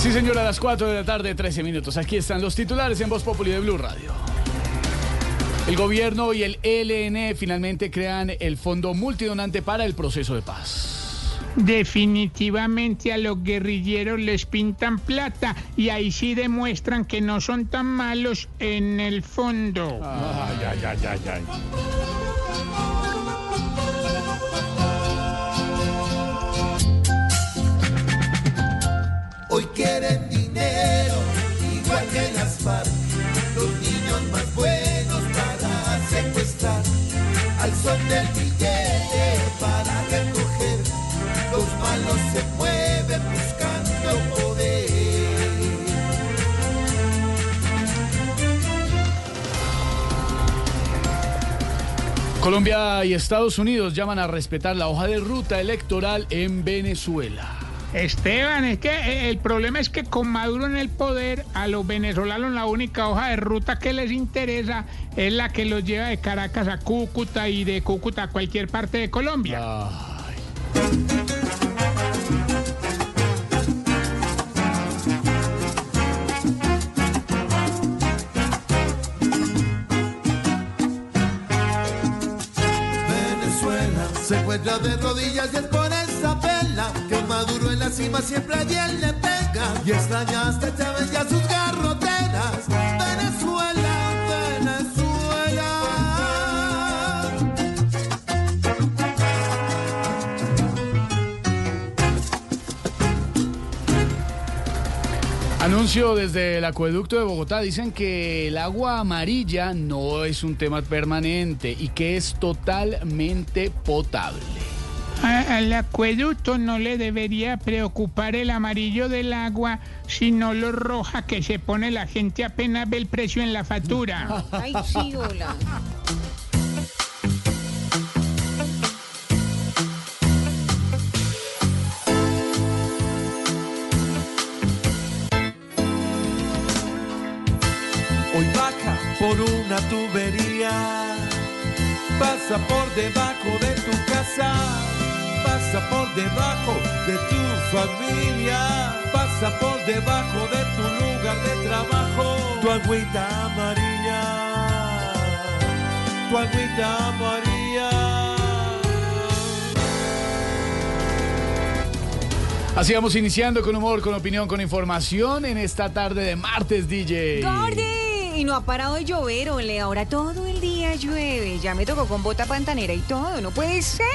Sí, señora, a las 4 de la tarde, 13 minutos. Aquí están los titulares en Voz Populi de Blue Radio. El gobierno y el ELN finalmente crean el fondo multidonante para el proceso de paz. Definitivamente a los guerrilleros les pintan plata y ahí sí demuestran que no son tan malos en el fondo. Ay, ay, ay, ay, ay. Del billete para recoger, los malos se mueven buscando poder. Colombia y Estados Unidos llaman a respetar la hoja de ruta electoral en Venezuela. Esteban, es que eh, el problema es que con Maduro en el poder, a los venezolanos la única hoja de ruta que les interesa es la que los lleva de Caracas a Cúcuta y de Cúcuta a cualquier parte de Colombia. Venezuela se encuentra de rodillas y es por esa Maduro en la cima siempre a él le pega y extraña hasta a Chávez y a sus garroteras. Venezuela, Venezuela. Anuncio desde el acueducto de Bogotá. Dicen que el agua amarilla no es un tema permanente y que es totalmente potable. A- al acueducto no le debería preocupar el amarillo del agua, sino lo roja que se pone la gente apenas ve el precio en la factura. Ay, sí, hola. Hoy baja por una tubería, pasa por debajo de tu casa, pasa por debajo de tu familia, pasa por debajo de tu lugar de trabajo. Tu agüita amarilla, tu agüita amarilla. Así vamos iniciando con humor, con opinión, con información en esta tarde de martes, DJ. ¡Gordi! Y no ha parado de llover, ole. Ahora todo el día llueve. Ya me tocó con bota pantanera y todo. No puede ser.